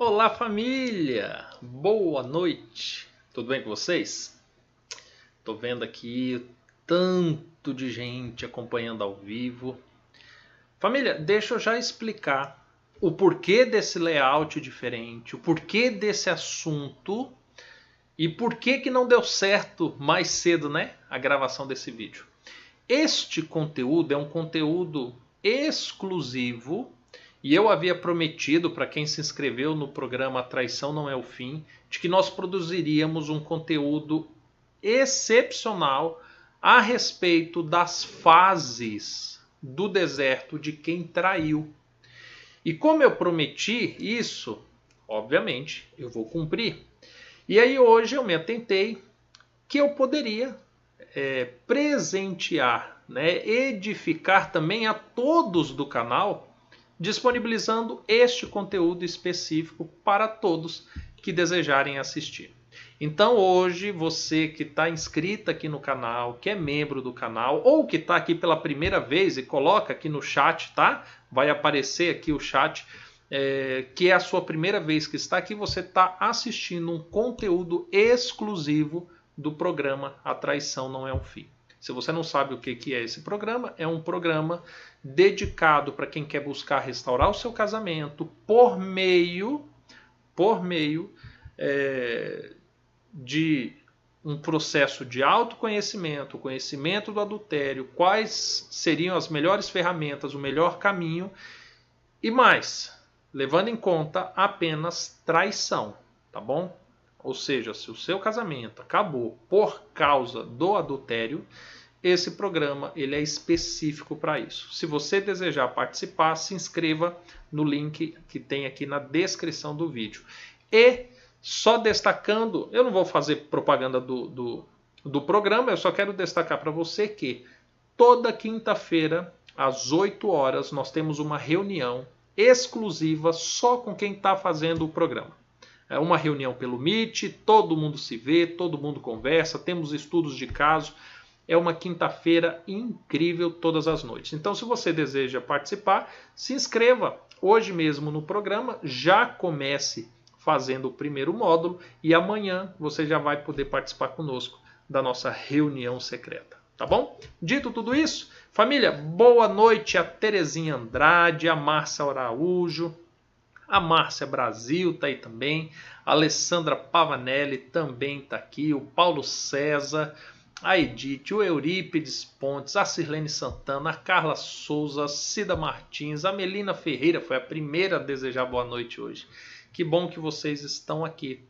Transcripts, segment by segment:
Olá família, boa noite, tudo bem com vocês? Tô vendo aqui tanto de gente acompanhando ao vivo. Família, deixa eu já explicar o porquê desse layout diferente, o porquê desse assunto e por que que não deu certo mais cedo, né, a gravação desse vídeo. Este conteúdo é um conteúdo exclusivo e eu havia prometido para quem se inscreveu no programa Traição Não É o Fim de que nós produziríamos um conteúdo excepcional a respeito das fases do deserto de quem traiu. E como eu prometi isso, obviamente eu vou cumprir. E aí hoje eu me atentei que eu poderia é, presentear, né, edificar também a todos do canal disponibilizando este conteúdo específico para todos que desejarem assistir. Então hoje você que está inscrito aqui no canal, que é membro do canal ou que está aqui pela primeira vez e coloca aqui no chat, tá? Vai aparecer aqui o chat. É, que é a sua primeira vez que está aqui, você está assistindo um conteúdo exclusivo do programa A Traição Não É um Fim. Se você não sabe o que é esse programa, é um programa dedicado para quem quer buscar restaurar o seu casamento por meio, por meio é, de um processo de autoconhecimento, conhecimento do adultério, quais seriam as melhores ferramentas, o melhor caminho e mais, levando em conta apenas traição, tá bom? Ou seja, se o seu casamento acabou por causa do adultério, esse programa ele é específico para isso. Se você desejar participar, se inscreva no link que tem aqui na descrição do vídeo. E só destacando, eu não vou fazer propaganda do, do, do programa, eu só quero destacar para você que toda quinta-feira, às 8 horas, nós temos uma reunião exclusiva só com quem está fazendo o programa. É uma reunião pelo Meet, todo mundo se vê, todo mundo conversa, temos estudos de caso é uma quinta-feira incrível todas as noites. Então, se você deseja participar, se inscreva hoje mesmo no programa, já comece fazendo o primeiro módulo e amanhã você já vai poder participar conosco da nossa reunião secreta, tá bom? Dito tudo isso, família, boa noite a Terezinha Andrade, a Márcia Araújo, a Márcia Brasil está aí também, a Alessandra Pavanelli também está aqui, o Paulo César, a Edith, o Eurípides Pontes, a Sirlene Santana, a Carla Souza, a Cida Martins, a Melina Ferreira, foi a primeira a desejar boa noite hoje. Que bom que vocês estão aqui.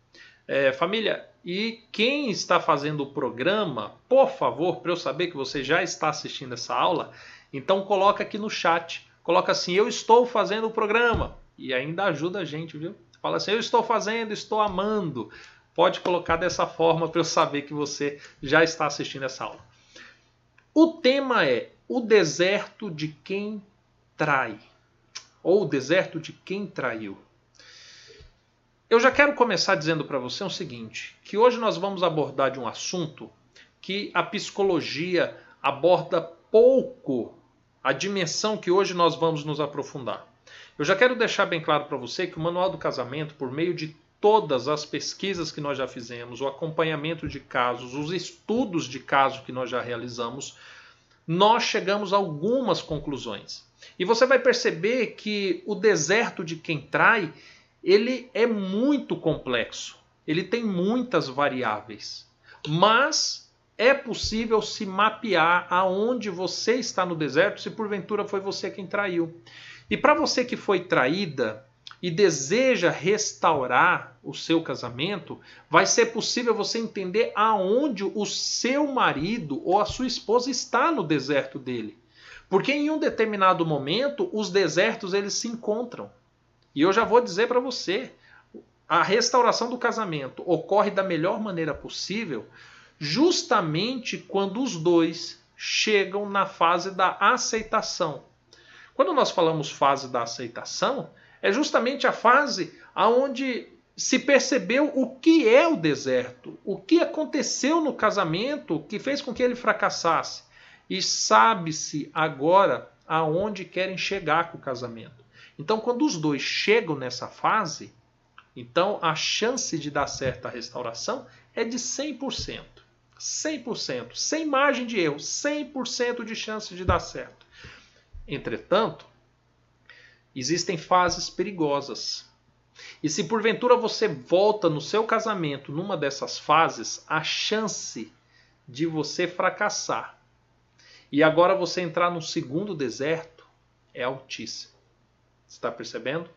É, família, e quem está fazendo o programa, por favor, para eu saber que você já está assistindo essa aula, então coloca aqui no chat. Coloca assim, eu estou fazendo o programa. E ainda ajuda a gente, viu? Fala assim, eu estou fazendo, estou amando pode colocar dessa forma para eu saber que você já está assistindo essa aula. O tema é o deserto de quem trai, ou o deserto de quem traiu. Eu já quero começar dizendo para você o seguinte, que hoje nós vamos abordar de um assunto que a psicologia aborda pouco a dimensão que hoje nós vamos nos aprofundar. Eu já quero deixar bem claro para você que o Manual do Casamento, por meio de todas as pesquisas que nós já fizemos, o acompanhamento de casos, os estudos de caso que nós já realizamos, nós chegamos a algumas conclusões. E você vai perceber que o deserto de quem trai, ele é muito complexo. Ele tem muitas variáveis. Mas é possível se mapear aonde você está no deserto se porventura foi você quem traiu. E para você que foi traída, e deseja restaurar o seu casamento, vai ser possível você entender aonde o seu marido ou a sua esposa está no deserto dele. Porque em um determinado momento os desertos eles se encontram. E eu já vou dizer para você, a restauração do casamento ocorre da melhor maneira possível, justamente quando os dois chegam na fase da aceitação. Quando nós falamos fase da aceitação, é justamente a fase aonde se percebeu o que é o deserto, o que aconteceu no casamento que fez com que ele fracassasse. E sabe-se agora aonde querem chegar com o casamento. Então, quando os dois chegam nessa fase, Então, a chance de dar certo a restauração é de 100%. 100%, sem margem de erro, 100% de chance de dar certo. Entretanto, existem fases perigosas. E se porventura você volta no seu casamento numa dessas fases, a chance de você fracassar e agora você entrar no segundo deserto é altíssima. Está percebendo?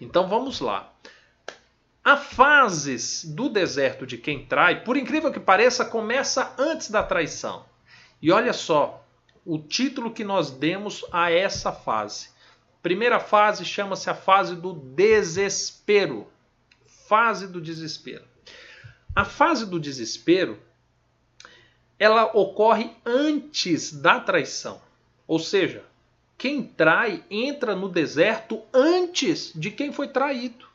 Então vamos lá. Há fases do deserto de quem trai, por incrível que pareça, começa antes da traição. E olha só o título que nós demos a essa fase. Primeira fase chama-se a fase do desespero. Fase do desespero. A fase do desespero ela ocorre antes da traição. Ou seja, quem trai entra no deserto antes de quem foi traído.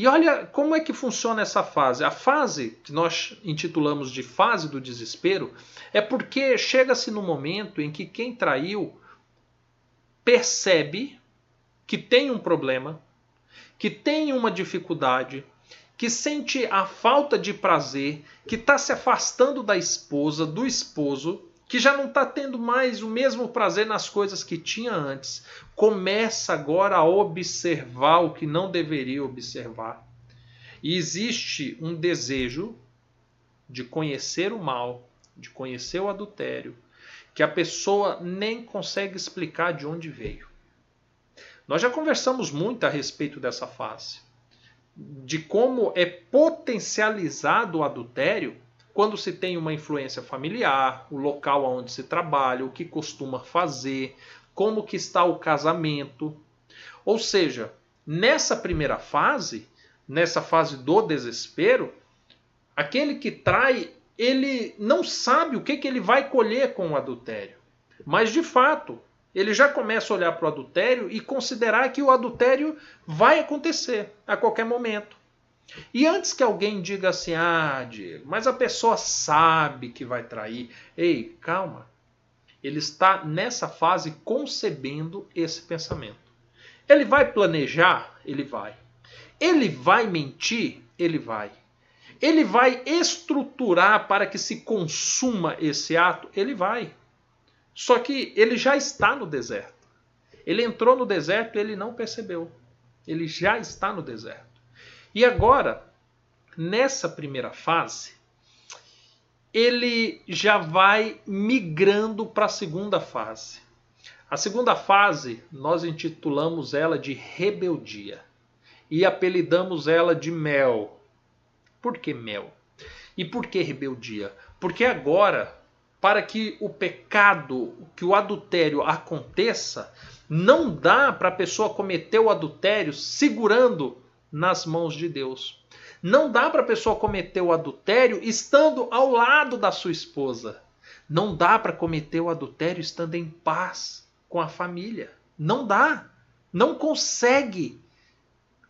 E olha como é que funciona essa fase. A fase que nós intitulamos de fase do desespero é porque chega-se no momento em que quem traiu percebe que tem um problema, que tem uma dificuldade, que sente a falta de prazer, que está se afastando da esposa, do esposo, que já não está tendo mais o mesmo prazer nas coisas que tinha antes, começa agora a observar o que não deveria observar. E existe um desejo de conhecer o mal, de conhecer o adultério, que a pessoa nem consegue explicar de onde veio. Nós já conversamos muito a respeito dessa fase de como é potencializado o adultério quando se tem uma influência familiar, o local onde se trabalha, o que costuma fazer, como que está o casamento. Ou seja, nessa primeira fase, nessa fase do desespero, aquele que trai, ele não sabe o que, que ele vai colher com o adultério. Mas de fato, ele já começa a olhar para o adultério e considerar que o adultério vai acontecer a qualquer momento. E antes que alguém diga assim, ah, Diego, mas a pessoa sabe que vai trair. Ei, calma. Ele está nessa fase concebendo esse pensamento. Ele vai planejar? Ele vai. Ele vai mentir? Ele vai. Ele vai estruturar para que se consuma esse ato? Ele vai. Só que ele já está no deserto. Ele entrou no deserto e ele não percebeu. Ele já está no deserto. E agora, nessa primeira fase, ele já vai migrando para a segunda fase. A segunda fase, nós intitulamos ela de rebeldia e apelidamos ela de mel. Por que mel? E por que rebeldia? Porque agora para que o pecado, que o adultério aconteça, não dá para a pessoa cometer o adultério segurando nas mãos de Deus. Não dá para a pessoa cometer o adultério estando ao lado da sua esposa. Não dá para cometer o adultério estando em paz com a família. Não dá. Não consegue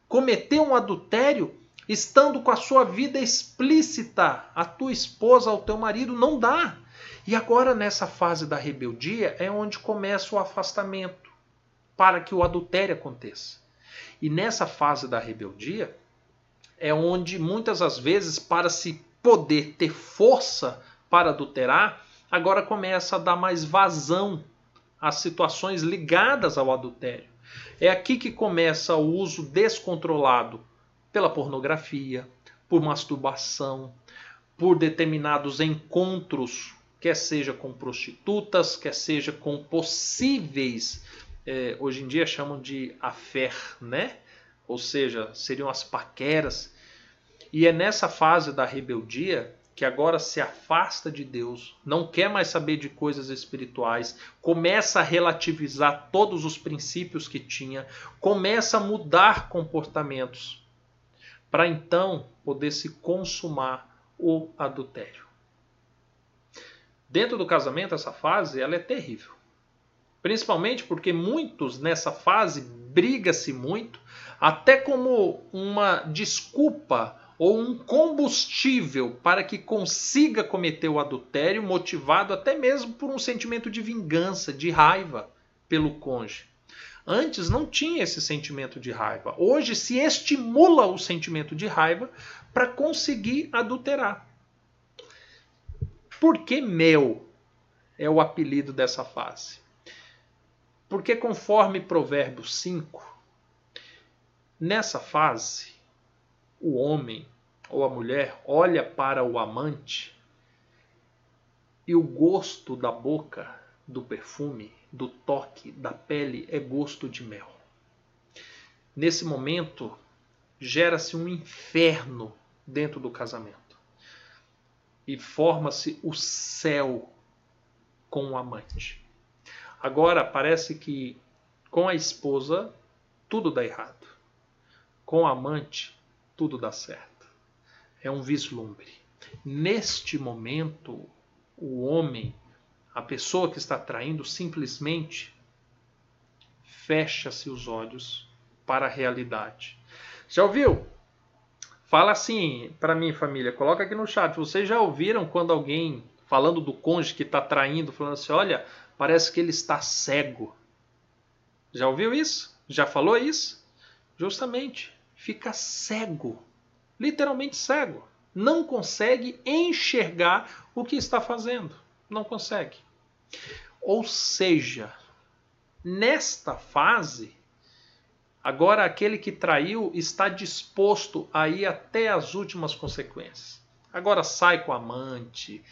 cometer um adultério estando com a sua vida explícita, a tua esposa, ao teu marido. Não dá. E agora, nessa fase da rebeldia, é onde começa o afastamento para que o adultério aconteça. E nessa fase da rebeldia, é onde muitas das vezes, para se poder ter força para adulterar, agora começa a dar mais vazão às situações ligadas ao adultério. É aqui que começa o uso descontrolado pela pornografia, por masturbação, por determinados encontros quer seja com prostitutas, quer seja com possíveis, é, hoje em dia chamam de affair, né? Ou seja, seriam as paqueras. E é nessa fase da rebeldia que agora se afasta de Deus, não quer mais saber de coisas espirituais, começa a relativizar todos os princípios que tinha, começa a mudar comportamentos, para então poder se consumar o adultério. Dentro do casamento, essa fase ela é terrível. Principalmente porque muitos nessa fase briga-se muito, até como uma desculpa ou um combustível para que consiga cometer o adultério, motivado até mesmo por um sentimento de vingança, de raiva pelo cônjuge. Antes não tinha esse sentimento de raiva. Hoje se estimula o sentimento de raiva para conseguir adulterar. Por que mel é o apelido dessa fase? Porque conforme Provérbios 5, nessa fase, o homem ou a mulher olha para o amante e o gosto da boca, do perfume, do toque, da pele é gosto de mel. Nesse momento, gera-se um inferno dentro do casamento. E forma-se o céu com o amante. Agora parece que com a esposa tudo dá errado. Com o amante tudo dá certo. É um vislumbre. Neste momento, o homem, a pessoa que está traindo, simplesmente fecha-se os olhos para a realidade. Já ouviu? Fala assim para mim, família, coloca aqui no chat. Vocês já ouviram quando alguém falando do cônjuge que está traindo, falando assim: olha, parece que ele está cego. Já ouviu isso? Já falou isso? Justamente, fica cego, literalmente cego. Não consegue enxergar o que está fazendo. Não consegue. Ou seja, nesta fase, Agora, aquele que traiu está disposto a ir até as últimas consequências. Agora sai com a amante,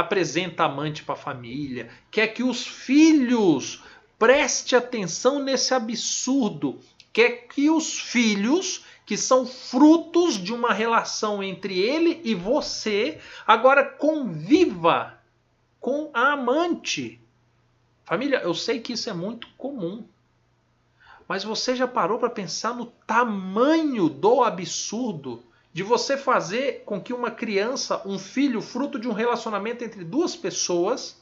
apresenta amante para a família, quer que os filhos preste atenção nesse absurdo, quer que os filhos que são frutos de uma relação entre ele e você, agora conviva com a amante. Família, eu sei que isso é muito comum. Mas você já parou para pensar no tamanho do absurdo de você fazer com que uma criança, um filho, fruto de um relacionamento entre duas pessoas,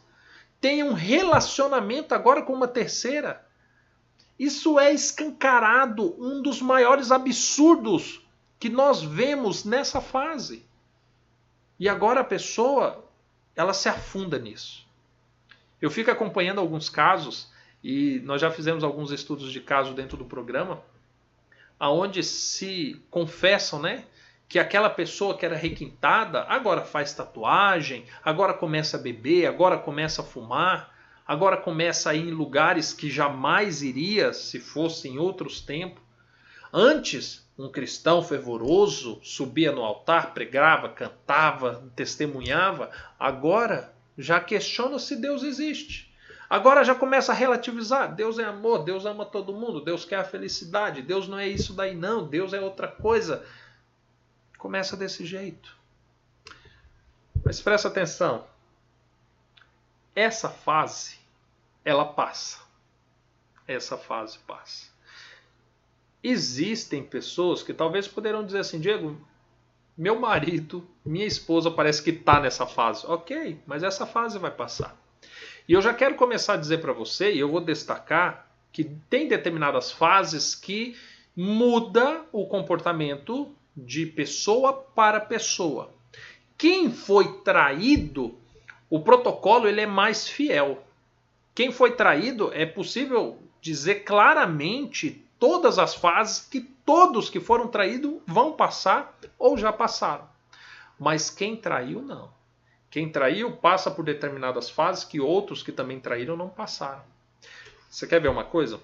tenha um relacionamento agora com uma terceira? Isso é escancarado, um dos maiores absurdos que nós vemos nessa fase. E agora a pessoa, ela se afunda nisso. Eu fico acompanhando alguns casos e nós já fizemos alguns estudos de caso dentro do programa, aonde se confessam, né, que aquela pessoa que era requintada agora faz tatuagem, agora começa a beber, agora começa a fumar, agora começa a ir em lugares que jamais iria se fosse em outros tempos. Antes, um cristão fervoroso subia no altar, pregava, cantava, testemunhava. Agora já questiona se Deus existe. Agora já começa a relativizar. Deus é amor, Deus ama todo mundo, Deus quer a felicidade, Deus não é isso daí não, Deus é outra coisa. Começa desse jeito. Mas presta atenção. Essa fase, ela passa. Essa fase passa. Existem pessoas que talvez poderão dizer assim, Diego, meu marido, minha esposa parece que está nessa fase. Ok, mas essa fase vai passar. E eu já quero começar a dizer para você, e eu vou destacar, que tem determinadas fases que muda o comportamento de pessoa para pessoa. Quem foi traído, o protocolo ele é mais fiel. Quem foi traído, é possível dizer claramente todas as fases que todos que foram traídos vão passar ou já passaram. Mas quem traiu, não. Quem traiu passa por determinadas fases que outros que também traíram não passaram. Você quer ver uma coisa?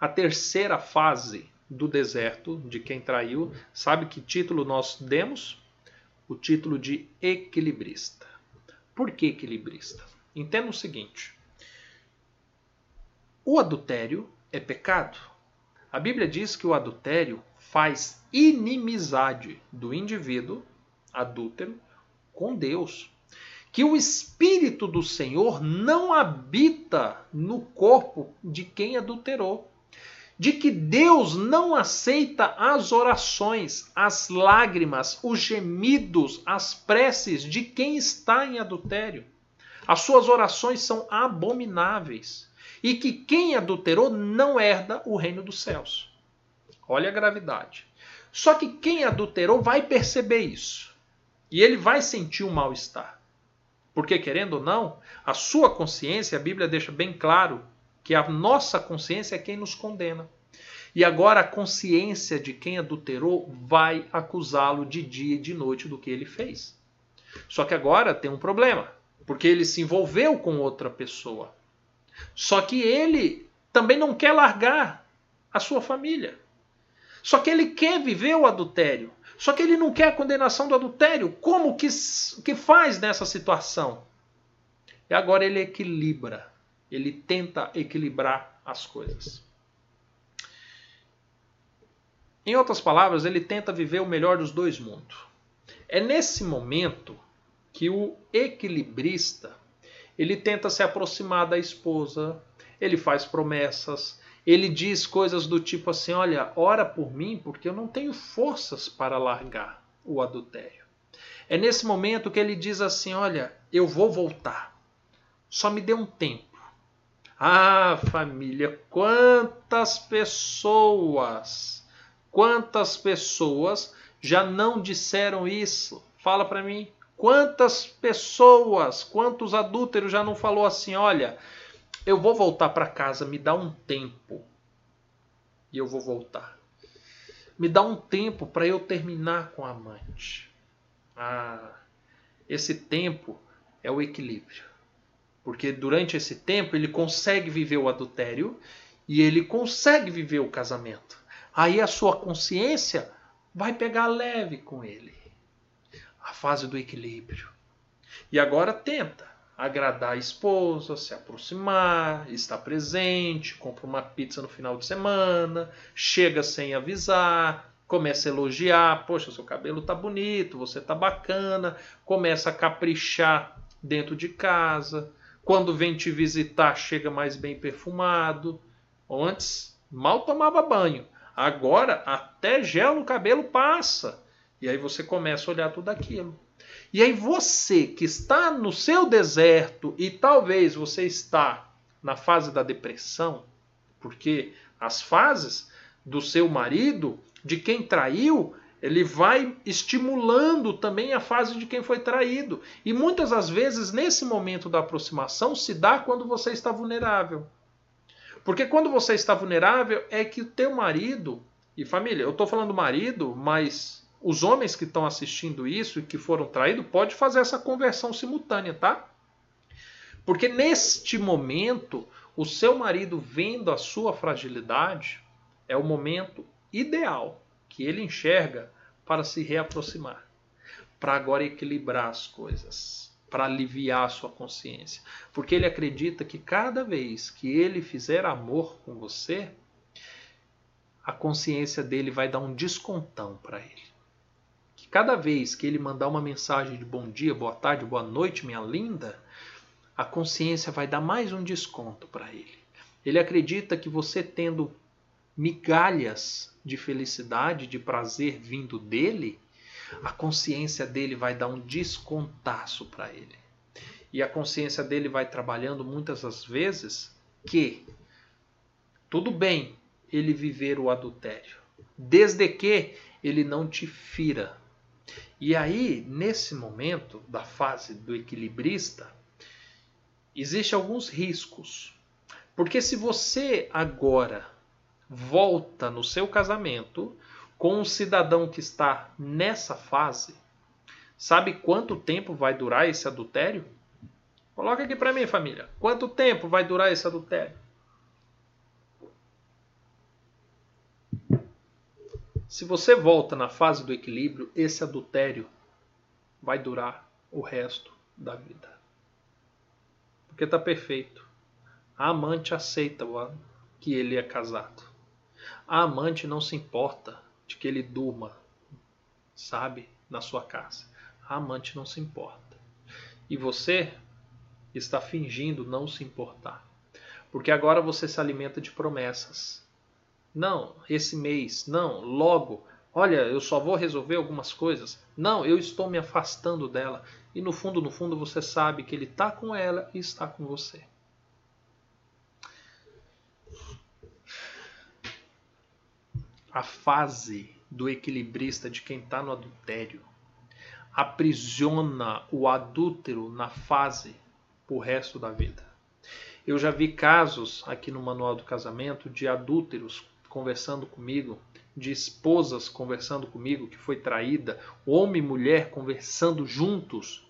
A terceira fase do deserto de quem traiu, sabe que título nós demos? O título de equilibrista. Por que equilibrista? Entenda o seguinte: o adultério é pecado. A Bíblia diz que o adultério faz inimizade do indivíduo adúltero com Deus. Que o Espírito do Senhor não habita no corpo de quem adulterou. De que Deus não aceita as orações, as lágrimas, os gemidos, as preces de quem está em adultério. As suas orações são abomináveis. E que quem adulterou não herda o reino dos céus. Olha a gravidade. Só que quem adulterou vai perceber isso. E ele vai sentir um mal-estar. Porque, querendo ou não, a sua consciência, a Bíblia deixa bem claro que a nossa consciência é quem nos condena. E agora a consciência de quem adulterou vai acusá-lo de dia e de noite do que ele fez. Só que agora tem um problema, porque ele se envolveu com outra pessoa. Só que ele também não quer largar a sua família. Só que ele quer viver o adultério. Só que ele não quer a condenação do adultério. Como que, que faz nessa situação? E agora ele equilibra. Ele tenta equilibrar as coisas. Em outras palavras, ele tenta viver o melhor dos dois mundos. É nesse momento que o equilibrista ele tenta se aproximar da esposa, ele faz promessas, ele diz coisas do tipo assim: olha, ora por mim, porque eu não tenho forças para largar o adultério. É nesse momento que ele diz assim: olha, eu vou voltar, só me dê um tempo. Ah, família, quantas pessoas, quantas pessoas já não disseram isso? Fala para mim. Quantas pessoas, quantos adúlteros já não falou assim, olha, eu vou voltar para casa, me dá um tempo. E eu vou voltar. Me dá um tempo para eu terminar com a amante. Ah, esse tempo é o equilíbrio. Porque durante esse tempo ele consegue viver o adultério e ele consegue viver o casamento. Aí a sua consciência vai pegar leve com ele. A fase do equilíbrio. E agora tenta agradar a esposa, se aproximar, estar presente, compra uma pizza no final de semana, chega sem avisar, começa a elogiar, poxa, seu cabelo tá bonito, você tá bacana, começa a caprichar dentro de casa. Quando vem te visitar, chega mais bem perfumado. Antes, mal tomava banho. Agora, até gel no cabelo passa. E aí você começa a olhar tudo aquilo. E aí você que está no seu deserto e talvez você está na fase da depressão, porque as fases do seu marido, de quem traiu, ele vai estimulando também a fase de quem foi traído. E muitas das vezes, nesse momento da aproximação, se dá quando você está vulnerável. Porque quando você está vulnerável é que o teu marido, e família, eu estou falando marido, mas os homens que estão assistindo isso e que foram traídos pode fazer essa conversão simultânea, tá? Porque neste momento, o seu marido vendo a sua fragilidade, é o momento ideal que ele enxerga para se reaproximar, para agora equilibrar as coisas, para aliviar a sua consciência, porque ele acredita que cada vez que ele fizer amor com você, a consciência dele vai dar um descontão para ele cada vez que ele mandar uma mensagem de bom dia, boa tarde, boa noite, minha linda, a consciência vai dar mais um desconto para ele. Ele acredita que você tendo migalhas de felicidade, de prazer vindo dele, a consciência dele vai dar um descontaço para ele. E a consciência dele vai trabalhando muitas das vezes que tudo bem ele viver o adultério, desde que ele não te fira e aí, nesse momento da fase do equilibrista, existem alguns riscos. Porque se você agora volta no seu casamento com um cidadão que está nessa fase, sabe quanto tempo vai durar esse adultério? Coloca aqui para mim, família. Quanto tempo vai durar esse adultério? Se você volta na fase do equilíbrio, esse adultério vai durar o resto da vida. Porque está perfeito. A amante aceita que ele é casado. A amante não se importa de que ele durma, sabe, na sua casa. A amante não se importa. E você está fingindo não se importar. Porque agora você se alimenta de promessas. Não, esse mês. Não, logo. Olha, eu só vou resolver algumas coisas. Não, eu estou me afastando dela. E no fundo, no fundo, você sabe que ele está com ela e está com você. A fase do equilibrista de quem está no adultério aprisiona o adúltero na fase o resto da vida. Eu já vi casos aqui no Manual do Casamento de adúlteros conversando comigo, de esposas conversando comigo que foi traída, homem e mulher conversando juntos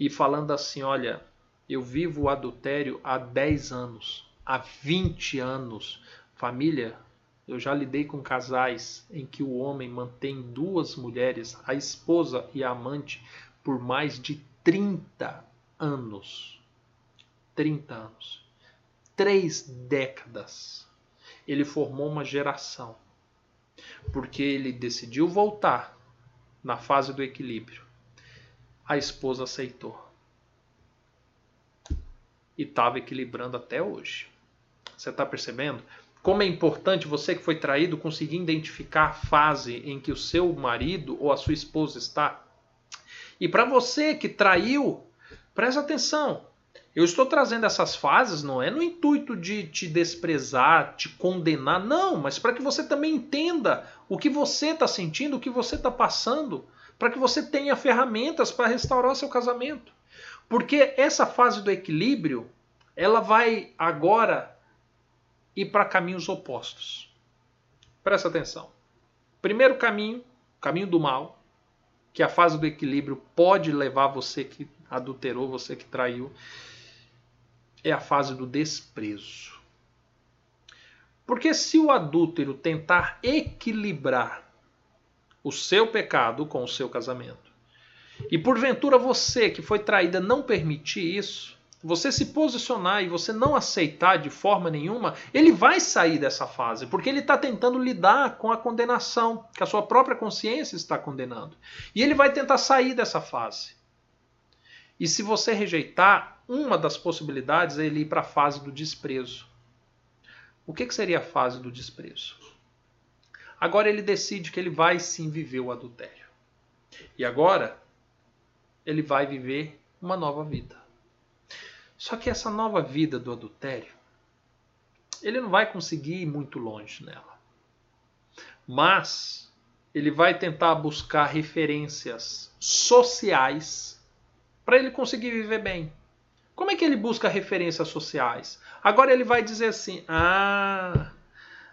e falando assim: olha, eu vivo o adultério há 10 anos, há 20 anos. Família, eu já lidei com casais em que o homem mantém duas mulheres, a esposa e a amante, por mais de 30 anos. 30 anos. Três décadas. Ele formou uma geração. Porque ele decidiu voltar na fase do equilíbrio. A esposa aceitou. E estava equilibrando até hoje. Você está percebendo? Como é importante você que foi traído conseguir identificar a fase em que o seu marido ou a sua esposa está. E para você que traiu, presta atenção. Eu estou trazendo essas fases não é no intuito de te desprezar, te condenar, não, mas para que você também entenda o que você está sentindo, o que você está passando, para que você tenha ferramentas para restaurar seu casamento. Porque essa fase do equilíbrio, ela vai agora e para caminhos opostos. Presta atenção. Primeiro caminho, caminho do mal, que a fase do equilíbrio pode levar você que adulterou, você que traiu, é a fase do desprezo. Porque se o adúltero tentar equilibrar o seu pecado com o seu casamento, e porventura você que foi traída não permitir isso, você se posicionar e você não aceitar de forma nenhuma, ele vai sair dessa fase, porque ele está tentando lidar com a condenação, que a sua própria consciência está condenando. E ele vai tentar sair dessa fase. E se você rejeitar, uma das possibilidades é ele ir para a fase do desprezo. O que, que seria a fase do desprezo? Agora ele decide que ele vai sim viver o adultério. E agora ele vai viver uma nova vida. Só que essa nova vida do adultério, ele não vai conseguir ir muito longe nela. Mas ele vai tentar buscar referências sociais para ele conseguir viver bem. Como é que ele busca referências sociais? Agora ele vai dizer assim: "Ah,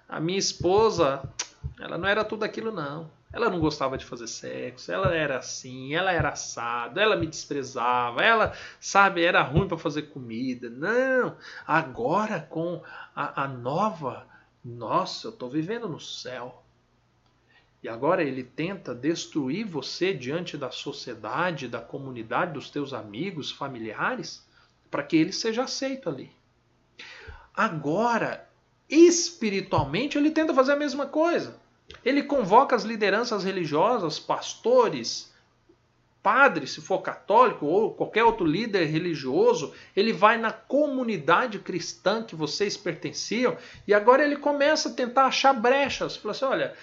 a minha esposa, ela não era tudo aquilo não. Ela não gostava de fazer sexo, ela era assim, ela era assado, ela me desprezava, ela, sabe, era ruim para fazer comida. Não, agora com a, a nova, nossa, eu estou vivendo no céu. E agora ele tenta destruir você diante da sociedade, da comunidade, dos teus amigos, familiares, para que ele seja aceito ali. Agora, espiritualmente, ele tenta fazer a mesma coisa. Ele convoca as lideranças religiosas, pastores, padres, se for católico ou qualquer outro líder religioso, ele vai na comunidade cristã que vocês pertenciam e agora ele começa a tentar achar brechas. Fala assim: olha,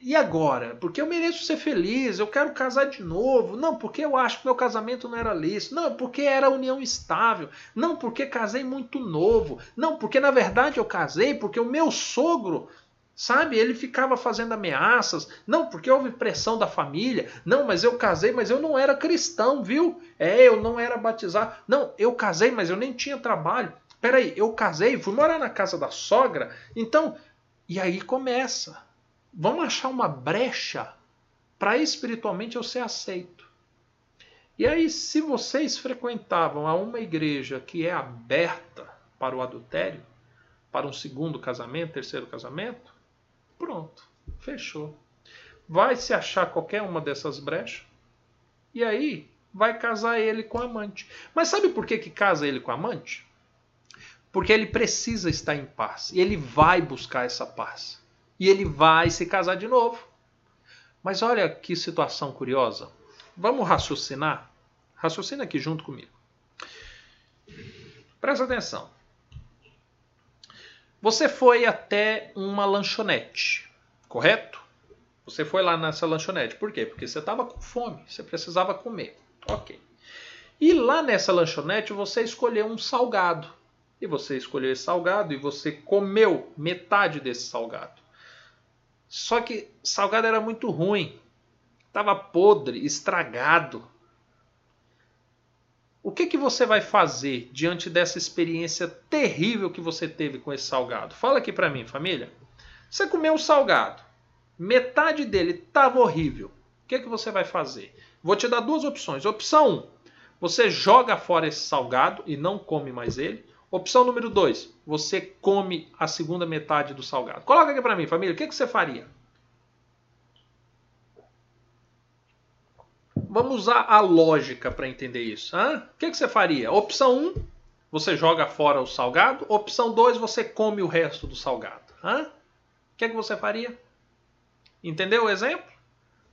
e agora? Porque eu mereço ser feliz, eu quero casar de novo. Não, porque eu acho que meu casamento não era lícito. Não, porque era união estável. Não, porque casei muito novo. Não, porque na verdade eu casei porque o meu sogro Sabe? Ele ficava fazendo ameaças. Não, porque houve pressão da família. Não, mas eu casei, mas eu não era cristão, viu? É, eu não era batizado. Não, eu casei, mas eu nem tinha trabalho. Peraí, eu casei, fui morar na casa da sogra. Então, e aí começa. Vamos achar uma brecha para espiritualmente eu ser aceito. E aí, se vocês frequentavam a uma igreja que é aberta para o adultério, para um segundo casamento, terceiro casamento, Pronto, fechou. Vai se achar qualquer uma dessas brechas e aí vai casar ele com a amante. Mas sabe por que, que casa ele com a amante? Porque ele precisa estar em paz e ele vai buscar essa paz e ele vai se casar de novo. Mas olha que situação curiosa. Vamos raciocinar? Raciocina aqui junto comigo. Presta atenção. Você foi até uma lanchonete, correto? Você foi lá nessa lanchonete. Por quê? Porque você estava com fome, você precisava comer. Ok. E lá nessa lanchonete você escolheu um salgado. E você escolheu esse salgado e você comeu metade desse salgado. Só que salgado era muito ruim. Estava podre, estragado. O que, que você vai fazer diante dessa experiência terrível que você teve com esse salgado? Fala aqui para mim, família. Você comeu um salgado, metade dele estava horrível. O que, que você vai fazer? Vou te dar duas opções. Opção 1, um, você joga fora esse salgado e não come mais ele. Opção número 2, você come a segunda metade do salgado. Coloca aqui para mim, família, o que, que você faria? Vamos usar a lógica para entender isso. Hã? O que, que você faria? Opção 1, um, você joga fora o salgado. Opção 2, você come o resto do salgado. Hã? O que, que você faria? Entendeu o exemplo?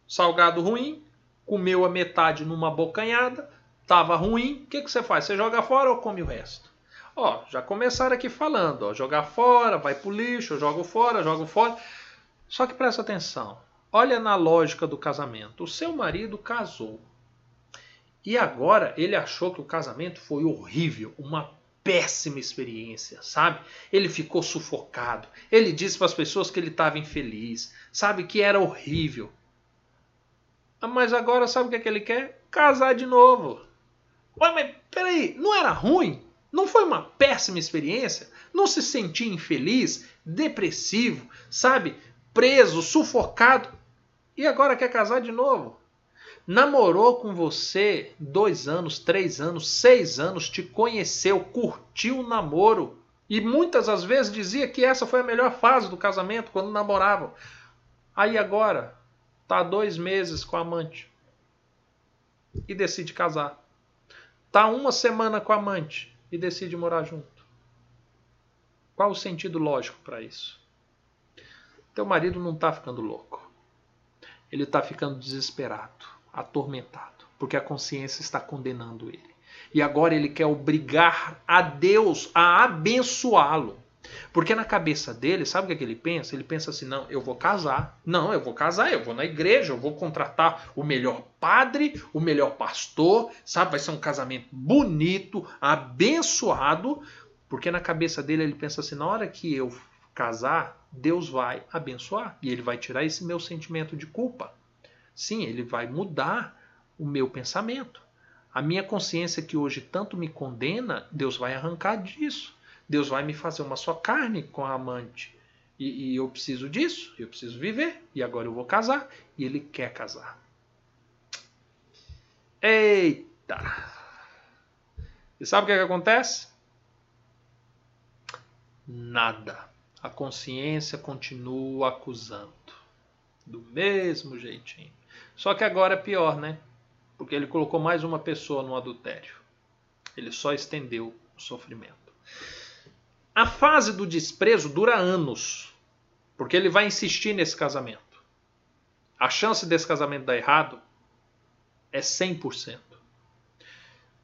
Salgado ruim, comeu a metade numa bocanhada, estava ruim. O que, que você faz? Você joga fora ou come o resto? Ó, já começaram aqui falando, ó, jogar fora, vai pro lixo, eu jogo fora, jogo fora. Só que presta atenção. Olha na lógica do casamento. O seu marido casou. E agora ele achou que o casamento foi horrível, uma péssima experiência, sabe? Ele ficou sufocado. Ele disse para as pessoas que ele estava infeliz, sabe? Que era horrível. Ah, mas agora sabe o que, é que ele quer? Casar de novo. Ué, mas peraí, não era ruim? Não foi uma péssima experiência? Não se sentia infeliz, depressivo, sabe? Preso, sufocado. E agora quer casar de novo? Namorou com você dois anos, três anos, seis anos, te conheceu, curtiu o namoro. E muitas as vezes dizia que essa foi a melhor fase do casamento, quando namoravam. Aí agora, tá dois meses com a amante. E decide casar. Tá uma semana com a amante e decide morar junto. Qual o sentido lógico para isso? Teu marido não está ficando louco. Ele está ficando desesperado, atormentado, porque a consciência está condenando ele. E agora ele quer obrigar a Deus a abençoá-lo. Porque na cabeça dele, sabe o que, é que ele pensa? Ele pensa assim: não, eu vou casar. Não, eu vou casar, eu vou na igreja, eu vou contratar o melhor padre, o melhor pastor, sabe? Vai ser um casamento bonito, abençoado. Porque na cabeça dele ele pensa assim: na hora que eu casar, Deus vai abençoar e ele vai tirar esse meu sentimento de culpa. Sim, ele vai mudar o meu pensamento. A minha consciência que hoje tanto me condena, Deus vai arrancar disso. Deus vai me fazer uma só carne com a amante. E, e, eu preciso disso, eu preciso viver. E agora eu vou casar. E ele quer casar. Eita! E sabe o que, é que acontece? Nada. A consciência continua acusando. Do mesmo jeitinho. Só que agora é pior, né? Porque ele colocou mais uma pessoa no adultério. Ele só estendeu o sofrimento. A fase do desprezo dura anos, porque ele vai insistir nesse casamento. A chance desse casamento dar errado é 100%.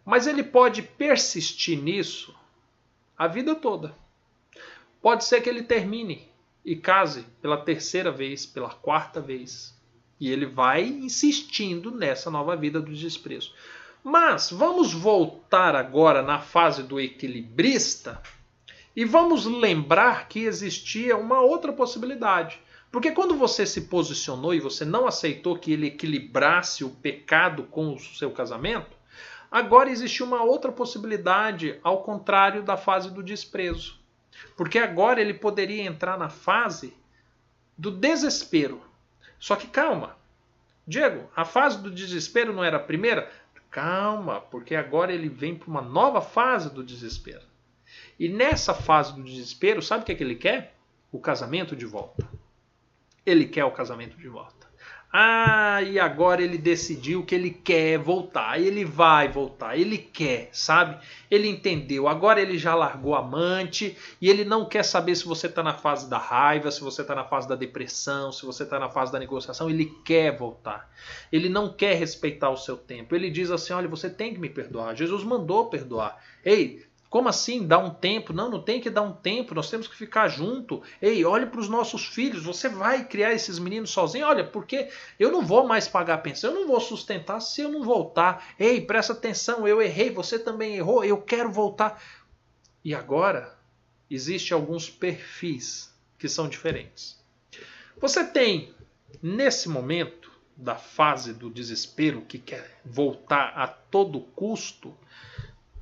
Mas ele pode persistir nisso a vida toda. Pode ser que ele termine e case pela terceira vez, pela quarta vez. E ele vai insistindo nessa nova vida do desprezo. Mas vamos voltar agora na fase do equilibrista e vamos lembrar que existia uma outra possibilidade. Porque quando você se posicionou e você não aceitou que ele equilibrasse o pecado com o seu casamento, agora existe uma outra possibilidade ao contrário da fase do desprezo. Porque agora ele poderia entrar na fase do desespero. Só que calma. Diego, a fase do desespero não era a primeira? Calma, porque agora ele vem para uma nova fase do desespero. E nessa fase do desespero, sabe o que, é que ele quer? O casamento de volta. Ele quer o casamento de volta. Ah, e agora ele decidiu que ele quer voltar. Ele vai voltar. Ele quer, sabe? Ele entendeu. Agora ele já largou a amante e ele não quer saber se você está na fase da raiva, se você está na fase da depressão, se você está na fase da negociação. Ele quer voltar. Ele não quer respeitar o seu tempo. Ele diz assim: olha, você tem que me perdoar. Jesus mandou perdoar. Ei, como assim dar um tempo? Não, não tem que dar um tempo, nós temos que ficar junto. Ei, olhe para os nossos filhos, você vai criar esses meninos sozinho? Olha, porque eu não vou mais pagar a pensão, eu não vou sustentar se eu não voltar. Ei, presta atenção, eu errei, você também errou, eu quero voltar. E agora, existem alguns perfis que são diferentes. Você tem, nesse momento da fase do desespero, que quer voltar a todo custo,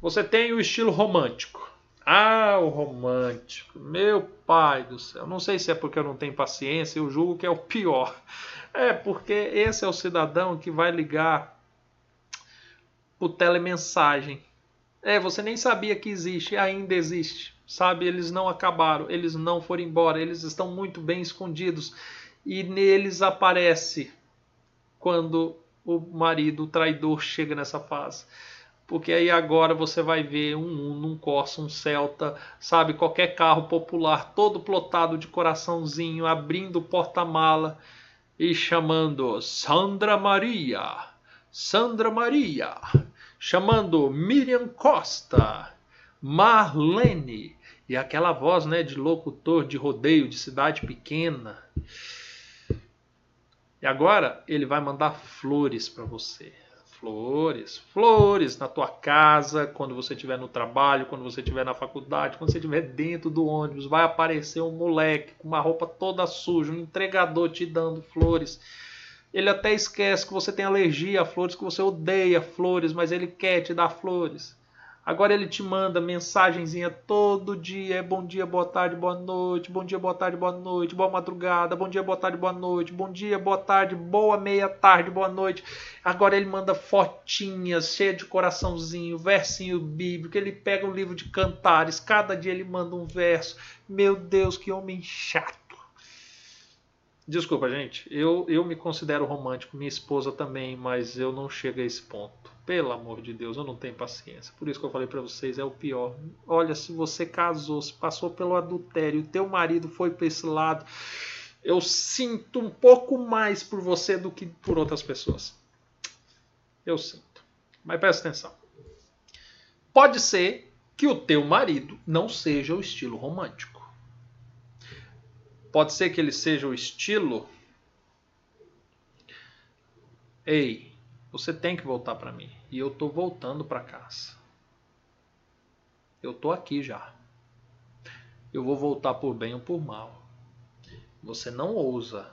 Você tem o estilo romântico. Ah, o romântico. Meu pai do céu. Não sei se é porque eu não tenho paciência, eu julgo que é o pior. É porque esse é o cidadão que vai ligar por telemensagem. É, você nem sabia que existe, ainda existe. Sabe, eles não acabaram, eles não foram embora, eles estão muito bem escondidos e neles aparece quando o marido o traidor chega nessa fase. Porque aí agora você vai ver um Uno, um Corsa, um Celta, sabe, qualquer carro popular todo plotado de coraçãozinho, abrindo porta-mala e chamando Sandra Maria, Sandra Maria, chamando Miriam Costa, Marlene, e aquela voz né, de locutor de rodeio de cidade pequena. E agora ele vai mandar flores para você. Flores, flores na tua casa, quando você estiver no trabalho, quando você estiver na faculdade, quando você estiver dentro do ônibus, vai aparecer um moleque com uma roupa toda suja, um entregador te dando flores. Ele até esquece que você tem alergia a flores, que você odeia flores, mas ele quer te dar flores. Agora ele te manda mensagenzinha todo dia, é bom dia, boa tarde, boa noite, bom dia, boa tarde, boa noite, boa madrugada, bom dia, boa tarde, boa noite, bom dia, boa tarde, boa meia tarde, boa noite. Agora ele manda fotinhas cheia de coraçãozinho, versinho bíblico, ele pega um livro de cantares, cada dia ele manda um verso. Meu Deus, que homem chato. Desculpa, gente, eu, eu me considero romântico, minha esposa também, mas eu não chego a esse ponto. Pelo amor de Deus, eu não tenho paciência. Por isso que eu falei para vocês, é o pior. Olha, se você casou, se passou pelo adultério, teu marido foi para esse lado, eu sinto um pouco mais por você do que por outras pessoas. Eu sinto. Mas presta atenção. Pode ser que o teu marido não seja o estilo romântico. Pode ser que ele seja o estilo Ei, você tem que voltar para mim. E eu tô voltando para casa. Eu tô aqui já. Eu vou voltar por bem ou por mal. Você não ousa.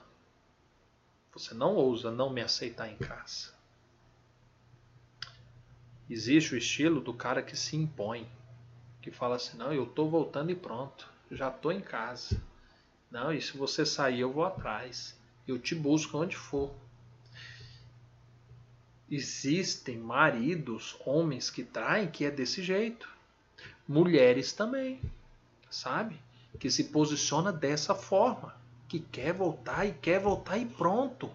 Você não ousa não me aceitar em casa. Existe o estilo do cara que se impõe, que fala assim: "Não, eu tô voltando e pronto. Já tô em casa. Não, e se você sair eu vou atrás. Eu te busco onde for." Existem maridos, homens que traem que é desse jeito. Mulheres também, sabe? Que se posiciona dessa forma, que quer voltar e quer voltar e pronto.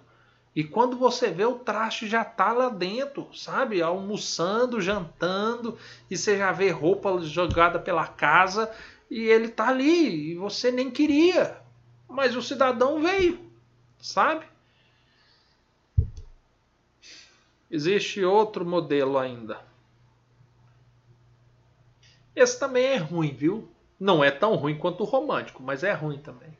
E quando você vê o traste já tá lá dentro, sabe? Almoçando, jantando, e você já vê roupa jogada pela casa e ele tá ali e você nem queria. Mas o cidadão veio, sabe? Existe outro modelo ainda. Esse também é ruim, viu? Não é tão ruim quanto o romântico, mas é ruim também.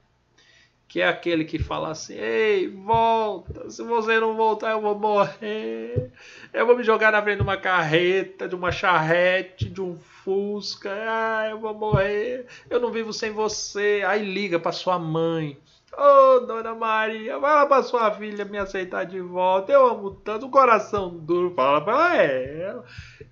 Que é aquele que fala assim: Ei, volta, se você não voltar, eu vou morrer. Eu vou me jogar na frente de uma carreta, de uma charrete, de um Fusca. Ah, eu vou morrer. Eu não vivo sem você. Aí liga para sua mãe. Ô, oh, dona Maria, vai lá pra sua filha me aceitar de volta. Eu amo tanto, o coração duro. Fala pra ela.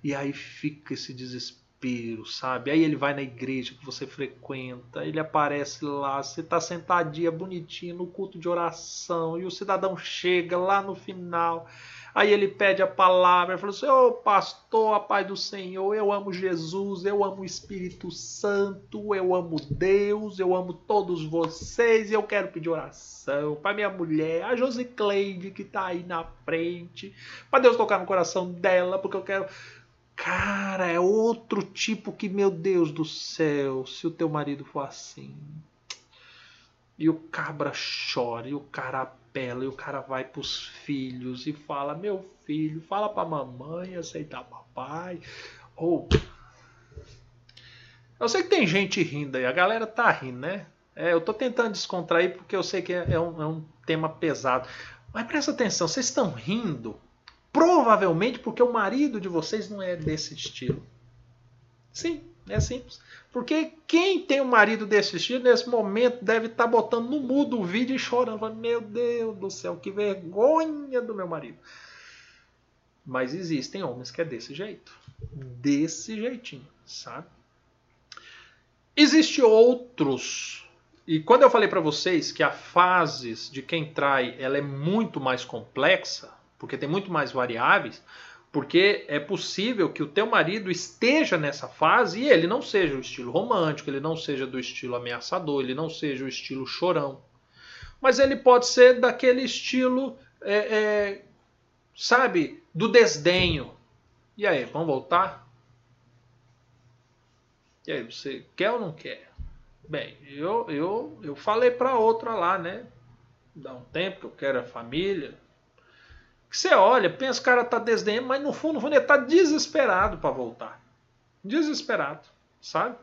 E aí fica esse desespero, sabe? Aí ele vai na igreja que você frequenta, ele aparece lá, você tá sentadinha, bonitinha, no culto de oração, e o cidadão chega lá no final. Aí ele pede a palavra, ele fala assim: Ô oh, pastor, a paz do Senhor, eu amo Jesus, eu amo o Espírito Santo, eu amo Deus, eu amo todos vocês e eu quero pedir oração para minha mulher, a Josicleide, que está aí na frente, para Deus tocar no coração dela, porque eu quero. Cara, é outro tipo que, meu Deus do céu, se o teu marido for assim. E o cabra chora, e o cara apela e o cara vai pros filhos e fala: Meu filho, fala pra mamãe aceitar papai. Ou. Eu sei que tem gente rindo aí, a galera tá rindo, né? É, eu tô tentando descontrair porque eu sei que é, é, um, é um tema pesado. Mas presta atenção, vocês estão rindo provavelmente porque o marido de vocês não é desse estilo. Sim, é simples. Porque quem tem um marido desse estilo, nesse momento, deve estar tá botando no mudo o vídeo e chorando. Meu Deus do céu, que vergonha do meu marido. Mas existem homens que é desse jeito. desse jeitinho, sabe? Existem outros. E quando eu falei para vocês que a fases de quem trai ela é muito mais complexa, porque tem muito mais variáveis, porque é possível que o teu marido esteja nessa fase e ele não seja o estilo romântico, ele não seja do estilo ameaçador, ele não seja o estilo chorão. Mas ele pode ser daquele estilo, é, é, sabe, do desdenho. E aí, vamos voltar? E aí, você quer ou não quer? Bem, eu, eu, eu falei para outra lá, né? Dá um tempo que eu quero a família. Que você olha, pensa, o cara tá desdenhando, mas no fundo, no fundo ele tá desesperado para voltar. Desesperado, sabe?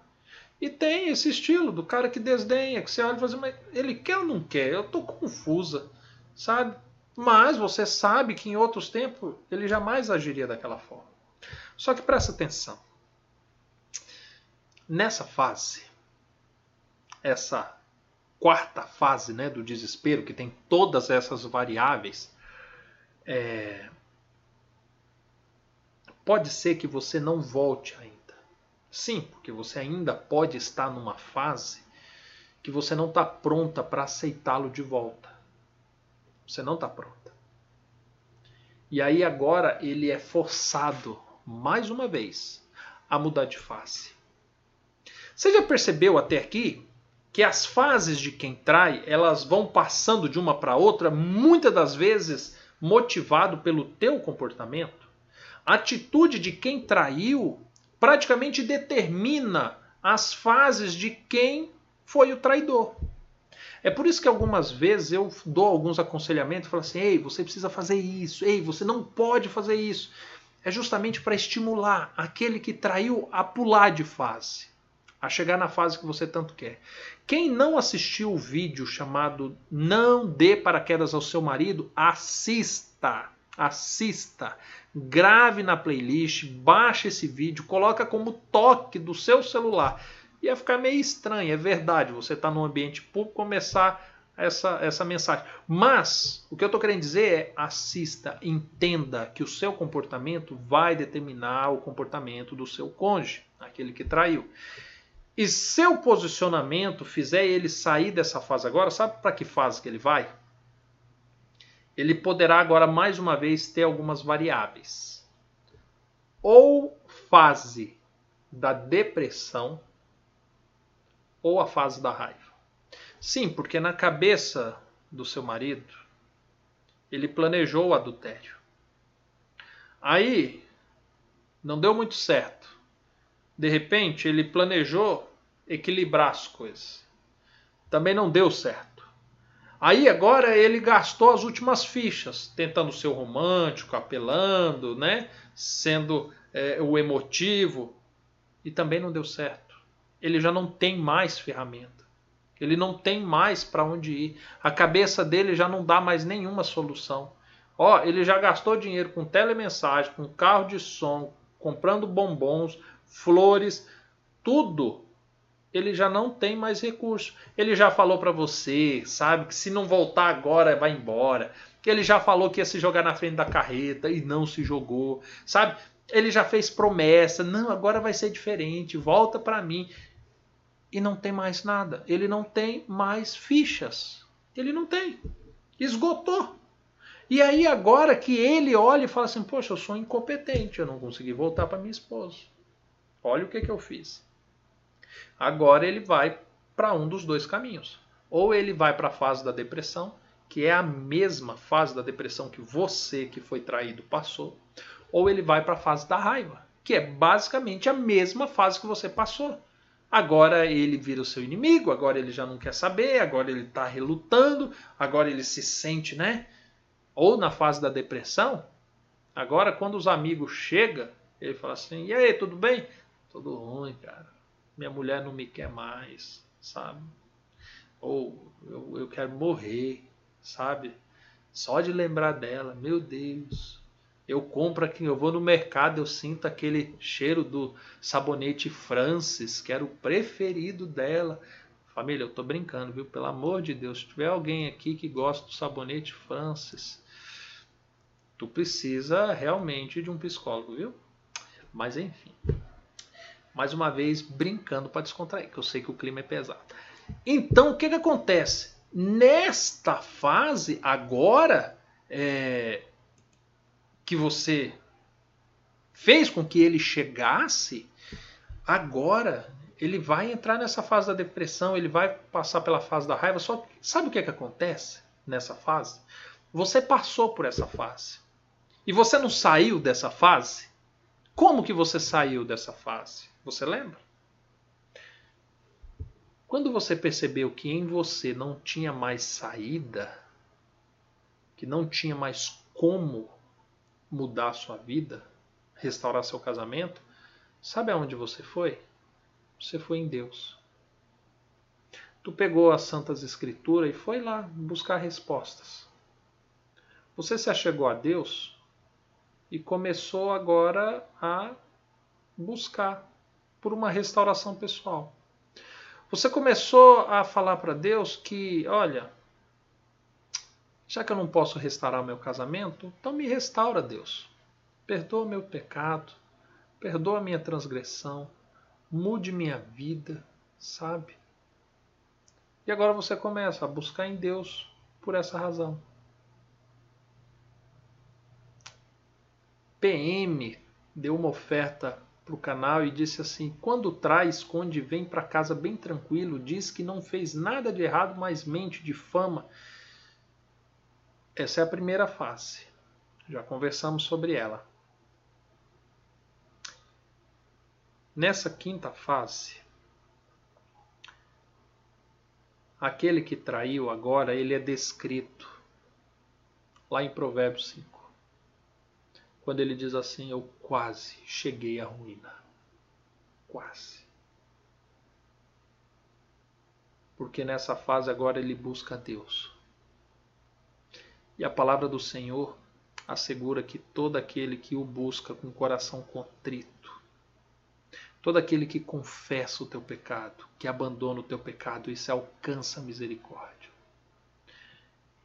E tem esse estilo do cara que desdenha, que você olha e fala assim, mas ele quer ou não quer? Eu tô confusa, sabe? Mas você sabe que em outros tempos ele jamais agiria daquela forma. Só que presta atenção. Nessa fase, essa quarta fase né, do desespero, que tem todas essas variáveis, é... pode ser que você não volte ainda. Sim, porque você ainda pode estar numa fase que você não está pronta para aceitá-lo de volta. Você não está pronta. E aí agora ele é forçado, mais uma vez, a mudar de face. Você já percebeu até aqui que as fases de quem trai, elas vão passando de uma para outra, muitas das vezes motivado pelo teu comportamento? A atitude de quem traiu praticamente determina as fases de quem foi o traidor. É por isso que algumas vezes eu dou alguns aconselhamentos, falo assim: "Ei, você precisa fazer isso. Ei, você não pode fazer isso". É justamente para estimular aquele que traiu a pular de fase, a chegar na fase que você tanto quer. Quem não assistiu o vídeo chamado Não dê paraquedas ao seu marido, assista assista, grave na playlist, baixe esse vídeo, coloca como toque do seu celular. Ia ficar meio estranho, é verdade, você está num ambiente público começar essa, essa mensagem. Mas o que eu estou querendo dizer é assista, entenda que o seu comportamento vai determinar o comportamento do seu cônjuge, aquele que traiu. E seu posicionamento fizer ele sair dessa fase agora, sabe para que fase que ele vai? ele poderá agora mais uma vez ter algumas variáveis. Ou fase da depressão ou a fase da raiva. Sim, porque na cabeça do seu marido ele planejou o adultério. Aí não deu muito certo. De repente ele planejou equilibrar as coisas. Também não deu certo. Aí agora ele gastou as últimas fichas, tentando ser romântico, apelando, né? sendo é, o emotivo, e também não deu certo. Ele já não tem mais ferramenta. Ele não tem mais para onde ir. A cabeça dele já não dá mais nenhuma solução. Ó, ele já gastou dinheiro com telemensagem, com carro de som, comprando bombons, flores, tudo ele já não tem mais recurso. Ele já falou para você, sabe, que se não voltar agora vai embora. Que ele já falou que ia se jogar na frente da carreta e não se jogou, sabe? Ele já fez promessa, não, agora vai ser diferente, volta para mim. E não tem mais nada. Ele não tem mais fichas. Ele não tem. Esgotou. E aí agora que ele olha e fala assim: "Poxa, eu sou incompetente, eu não consegui voltar para minha esposa. Olha o que que eu fiz". Agora ele vai para um dos dois caminhos. Ou ele vai para a fase da depressão, que é a mesma fase da depressão que você que foi traído passou, ou ele vai para a fase da raiva, que é basicamente a mesma fase que você passou. Agora ele vira o seu inimigo, agora ele já não quer saber, agora ele está relutando, agora ele se sente, né? Ou na fase da depressão, agora quando os amigos chegam, ele fala assim: e aí, tudo bem? Tudo ruim, cara minha mulher não me quer mais, sabe? Ou eu, eu quero morrer, sabe? Só de lembrar dela, meu Deus. Eu compro aqui, eu vou no mercado, eu sinto aquele cheiro do sabonete Francis, que era o preferido dela. Família, eu tô brincando, viu? Pelo amor de Deus, se tiver alguém aqui que gosta do sabonete Francis, tu precisa realmente de um psicólogo, viu? Mas enfim. Mais uma vez, brincando para descontrair, que eu sei que o clima é pesado. Então, o que, que acontece? Nesta fase, agora, é, que você fez com que ele chegasse, agora ele vai entrar nessa fase da depressão, ele vai passar pela fase da raiva. Só que, sabe o que, que acontece nessa fase? Você passou por essa fase. E você não saiu dessa fase? Como que você saiu dessa fase? Você lembra? Quando você percebeu que em você não tinha mais saída, que não tinha mais como mudar a sua vida, restaurar seu casamento, sabe aonde você foi? Você foi em Deus. Tu pegou as Santas Escrituras e foi lá buscar respostas. Você se achegou a Deus e começou agora a buscar por uma restauração pessoal. Você começou a falar para Deus que, olha, já que eu não posso restaurar meu casamento, então me restaura, Deus. Perdoa meu pecado, perdoa minha transgressão, mude minha vida, sabe? E agora você começa a buscar em Deus por essa razão. PM deu uma oferta para o canal e disse assim: quando traz, esconde, vem para casa bem tranquilo, diz que não fez nada de errado, mas mente de fama. Essa é a primeira face. Já conversamos sobre ela. Nessa quinta fase, aquele que traiu agora, ele é descrito lá em Provérbios 5. Quando ele diz assim: Eu quase cheguei à ruína. Quase. Porque nessa fase agora ele busca Deus. E a palavra do Senhor assegura que todo aquele que o busca com o coração contrito, Todo aquele que confessa o teu pecado, que abandona o teu pecado, isso alcança a misericórdia.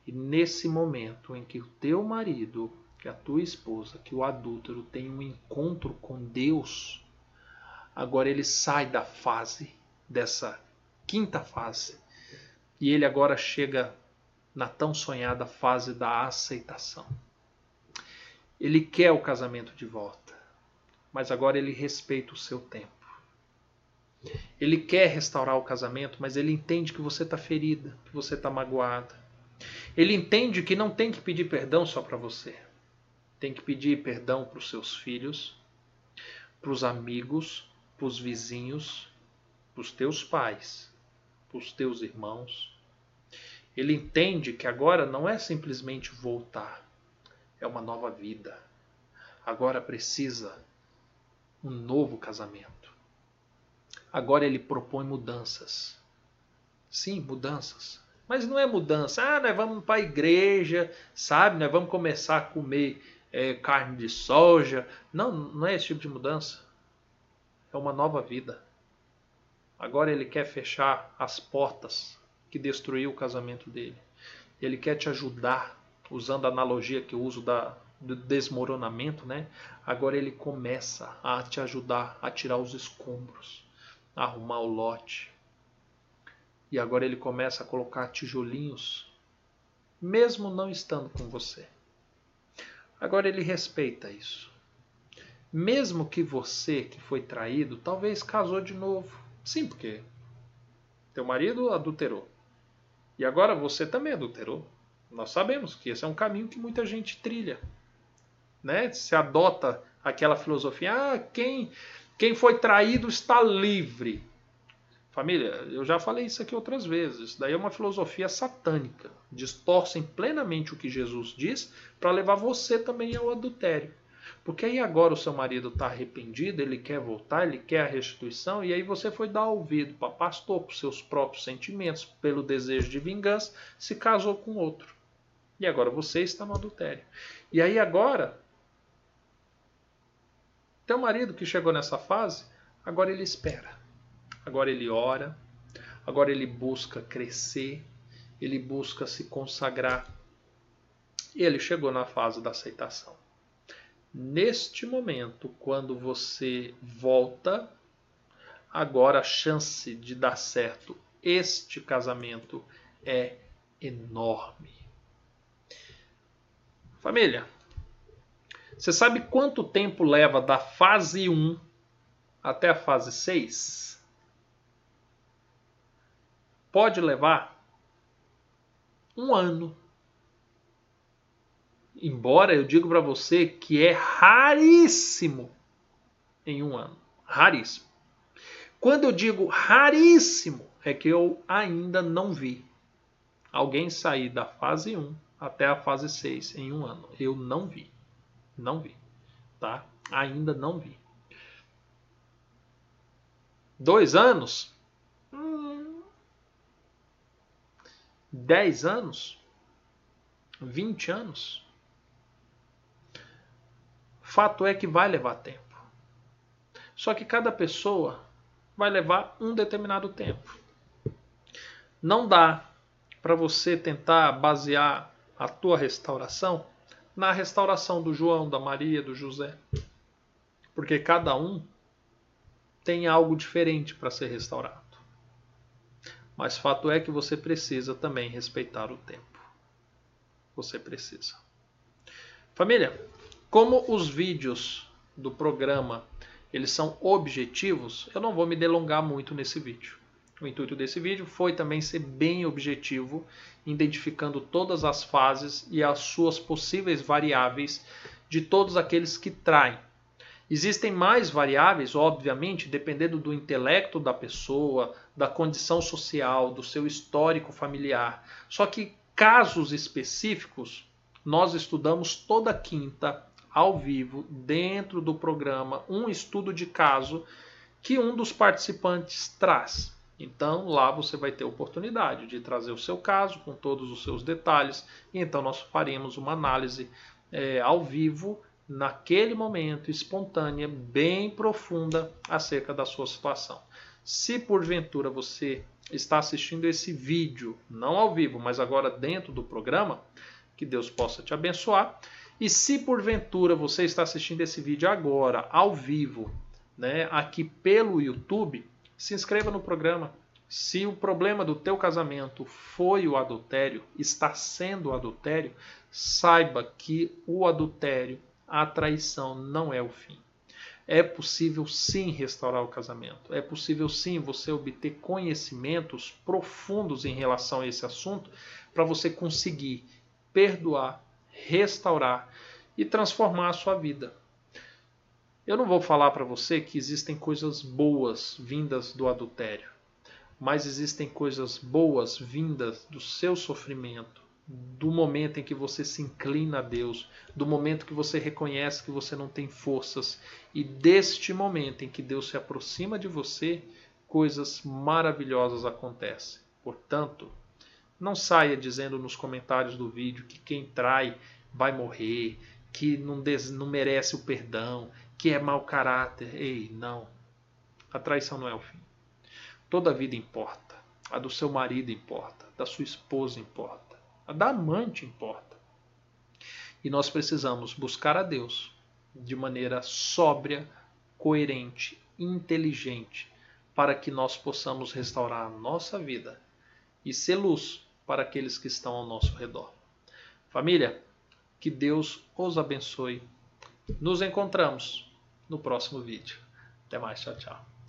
E nesse momento em que o teu marido, que a tua esposa, que o adúltero tem um encontro com Deus, agora ele sai da fase, dessa quinta fase, e ele agora chega na tão sonhada fase da aceitação. Ele quer o casamento de volta mas agora ele respeita o seu tempo. Ele quer restaurar o casamento, mas ele entende que você está ferida, que você está magoada. Ele entende que não tem que pedir perdão só para você. Tem que pedir perdão para os seus filhos, para os amigos, para os vizinhos, para os teus pais, para os teus irmãos. Ele entende que agora não é simplesmente voltar, é uma nova vida. Agora precisa um novo casamento. Agora ele propõe mudanças. Sim, mudanças. Mas não é mudança. Ah, nós vamos para a igreja, sabe? Nós vamos começar a comer é, carne de soja. Não, não é esse tipo de mudança. É uma nova vida. Agora ele quer fechar as portas que destruiu o casamento dele. Ele quer te ajudar, usando a analogia que eu uso da, do desmoronamento, né? Agora ele começa a te ajudar a tirar os escombros, a arrumar o lote. E agora ele começa a colocar tijolinhos, mesmo não estando com você. Agora ele respeita isso. Mesmo que você que foi traído, talvez casou de novo. Sim, porque teu marido adulterou. E agora você também adulterou. Nós sabemos que esse é um caminho que muita gente trilha né? Se adota aquela filosofia, ah, quem, quem foi traído está livre. Família, eu já falei isso aqui outras vezes. Isso daí é uma filosofia satânica. Distorcem plenamente o que Jesus diz para levar você também ao adultério. Porque aí agora o seu marido está arrependido, ele quer voltar, ele quer a restituição, e aí você foi dar ouvido para pastor, para seus próprios sentimentos, pelo desejo de vingança, se casou com outro. E agora você está no adultério. E aí agora teu marido que chegou nessa fase, agora ele espera. Agora ele ora, agora ele busca crescer, ele busca se consagrar. E ele chegou na fase da aceitação. Neste momento, quando você volta, agora a chance de dar certo este casamento é enorme. Família, você sabe quanto tempo leva da fase 1 até a fase 6? Pode levar um ano. Embora eu digo para você que é raríssimo em um ano. Raríssimo. Quando eu digo raríssimo, é que eu ainda não vi alguém sair da fase 1 até a fase 6 em um ano. Eu não vi. Não vi. Tá? Ainda não vi. Dois anos? Hum. Dez anos? Vinte anos? Fato é que vai levar tempo. Só que cada pessoa vai levar um determinado tempo. Não dá para você tentar basear a tua restauração na restauração do João, da Maria, do José. Porque cada um tem algo diferente para ser restaurado. Mas fato é que você precisa também respeitar o tempo. Você precisa. Família, como os vídeos do programa eles são objetivos, eu não vou me delongar muito nesse vídeo. O intuito desse vídeo foi também ser bem objetivo, identificando todas as fases e as suas possíveis variáveis de todos aqueles que traem. Existem mais variáveis, obviamente, dependendo do intelecto da pessoa, da condição social, do seu histórico familiar. Só que casos específicos nós estudamos toda quinta ao vivo, dentro do programa, um estudo de caso que um dos participantes traz. Então lá você vai ter oportunidade de trazer o seu caso com todos os seus detalhes e então nós faremos uma análise é, ao vivo naquele momento espontânea, bem profunda acerca da sua situação. Se porventura você está assistindo esse vídeo, não ao vivo, mas agora dentro do programa, que Deus possa te abençoar. E se porventura você está assistindo esse vídeo agora, ao vivo, né, aqui pelo YouTube, se inscreva no programa. Se o problema do teu casamento foi o adultério, está sendo o adultério, saiba que o adultério, a traição não é o fim. É possível sim restaurar o casamento. É possível sim você obter conhecimentos profundos em relação a esse assunto para você conseguir perdoar restaurar e transformar a sua vida. Eu não vou falar para você que existem coisas boas vindas do adultério, mas existem coisas boas vindas do seu sofrimento, do momento em que você se inclina a Deus, do momento que você reconhece que você não tem forças e deste momento em que Deus se aproxima de você, coisas maravilhosas acontecem. Portanto, não saia dizendo nos comentários do vídeo que quem trai vai morrer, que não, des, não merece o perdão, que é mau caráter. Ei, não. A traição não é o fim. Toda vida importa. A do seu marido importa, da sua esposa importa, a da amante importa. E nós precisamos buscar a Deus de maneira sóbria, coerente, inteligente, para que nós possamos restaurar a nossa vida e ser luz para aqueles que estão ao nosso redor. Família, que Deus os abençoe. Nos encontramos no próximo vídeo. Até mais, tchau, tchau.